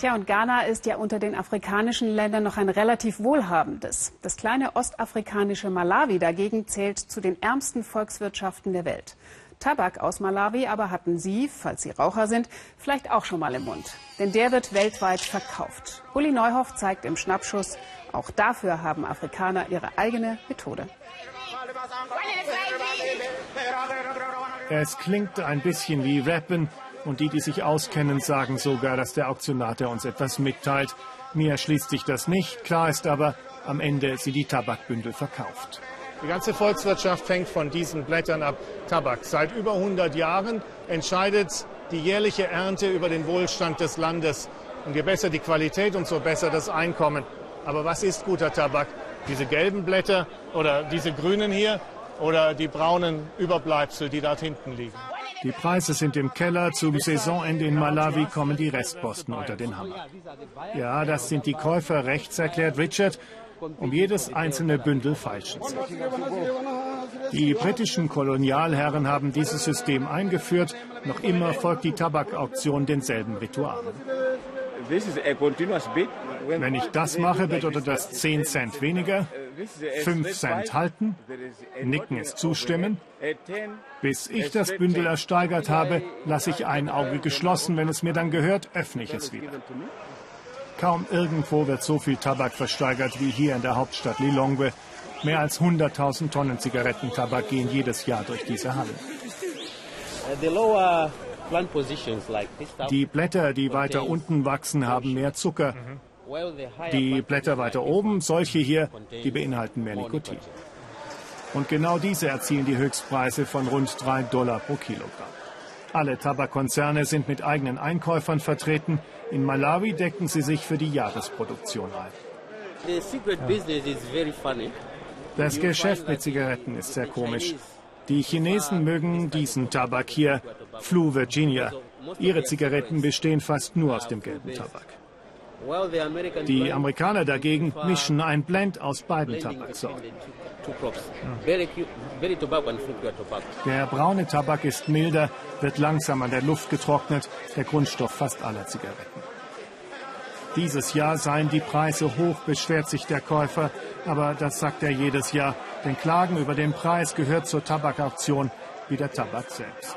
Tja, und Ghana ist ja unter den afrikanischen Ländern noch ein relativ wohlhabendes. Das kleine ostafrikanische Malawi dagegen zählt zu den ärmsten Volkswirtschaften der Welt. Tabak aus Malawi aber hatten Sie, falls Sie Raucher sind, vielleicht auch schon mal im Mund. Denn der wird weltweit verkauft. Uli Neuhoff zeigt im Schnappschuss, auch dafür haben Afrikaner ihre eigene Methode. Es klingt ein bisschen wie Rappen, und die, die sich auskennen, sagen sogar, dass der Auktionator uns etwas mitteilt. Mir erschließt sich das nicht. Klar ist aber, am Ende sind die Tabakbündel verkauft. Die ganze Volkswirtschaft hängt von diesen Blättern ab. Tabak. Seit über 100 Jahren entscheidet die jährliche Ernte über den Wohlstand des Landes. Und je besser die Qualität, umso besser das Einkommen. Aber was ist guter Tabak? Diese gelben Blätter oder diese grünen hier oder die braunen Überbleibsel, die dort hinten liegen? Die Preise sind im Keller. Zum Saisonende in Malawi kommen die Restposten unter den Hammer. Ja, das sind die Käufer rechts, erklärt Richard, um jedes einzelne Bündel feilschen sie. Die britischen Kolonialherren haben dieses System eingeführt. Noch immer folgt die Tabakauktion denselben Ritualen. Wenn ich das mache, bedeutet das 10 Cent weniger, 5 Cent halten, Nicken ist zustimmen. Bis ich das Bündel ersteigert habe, lasse ich ein Auge geschlossen. Wenn es mir dann gehört, öffne ich es wieder. Kaum irgendwo wird so viel Tabak versteigert wie hier in der Hauptstadt Lilongwe. Mehr als 100.000 Tonnen Zigarettentabak gehen jedes Jahr durch diese Hallen. Die Blätter, die weiter unten wachsen, haben mehr Zucker. Die Blätter weiter oben, solche hier, die beinhalten mehr Nikotin. Und genau diese erzielen die Höchstpreise von rund 3 Dollar pro Kilogramm. Alle Tabakkonzerne sind mit eigenen Einkäufern vertreten. In Malawi decken sie sich für die Jahresproduktion ein. Das Geschäft mit Zigaretten ist sehr komisch. Die Chinesen mögen diesen Tabak hier, Flu Virginia. Ihre Zigaretten bestehen fast nur aus dem gelben Tabak. Die Amerikaner dagegen mischen ein Blend aus beiden Tabaksorten. Der braune Tabak ist milder, wird langsam an der Luft getrocknet, der Grundstoff fast aller Zigaretten. Dieses Jahr seien die Preise hoch, beschwert sich der Käufer, aber das sagt er jedes Jahr, denn Klagen über den Preis gehört zur Tabakauktion wie der Tabak selbst.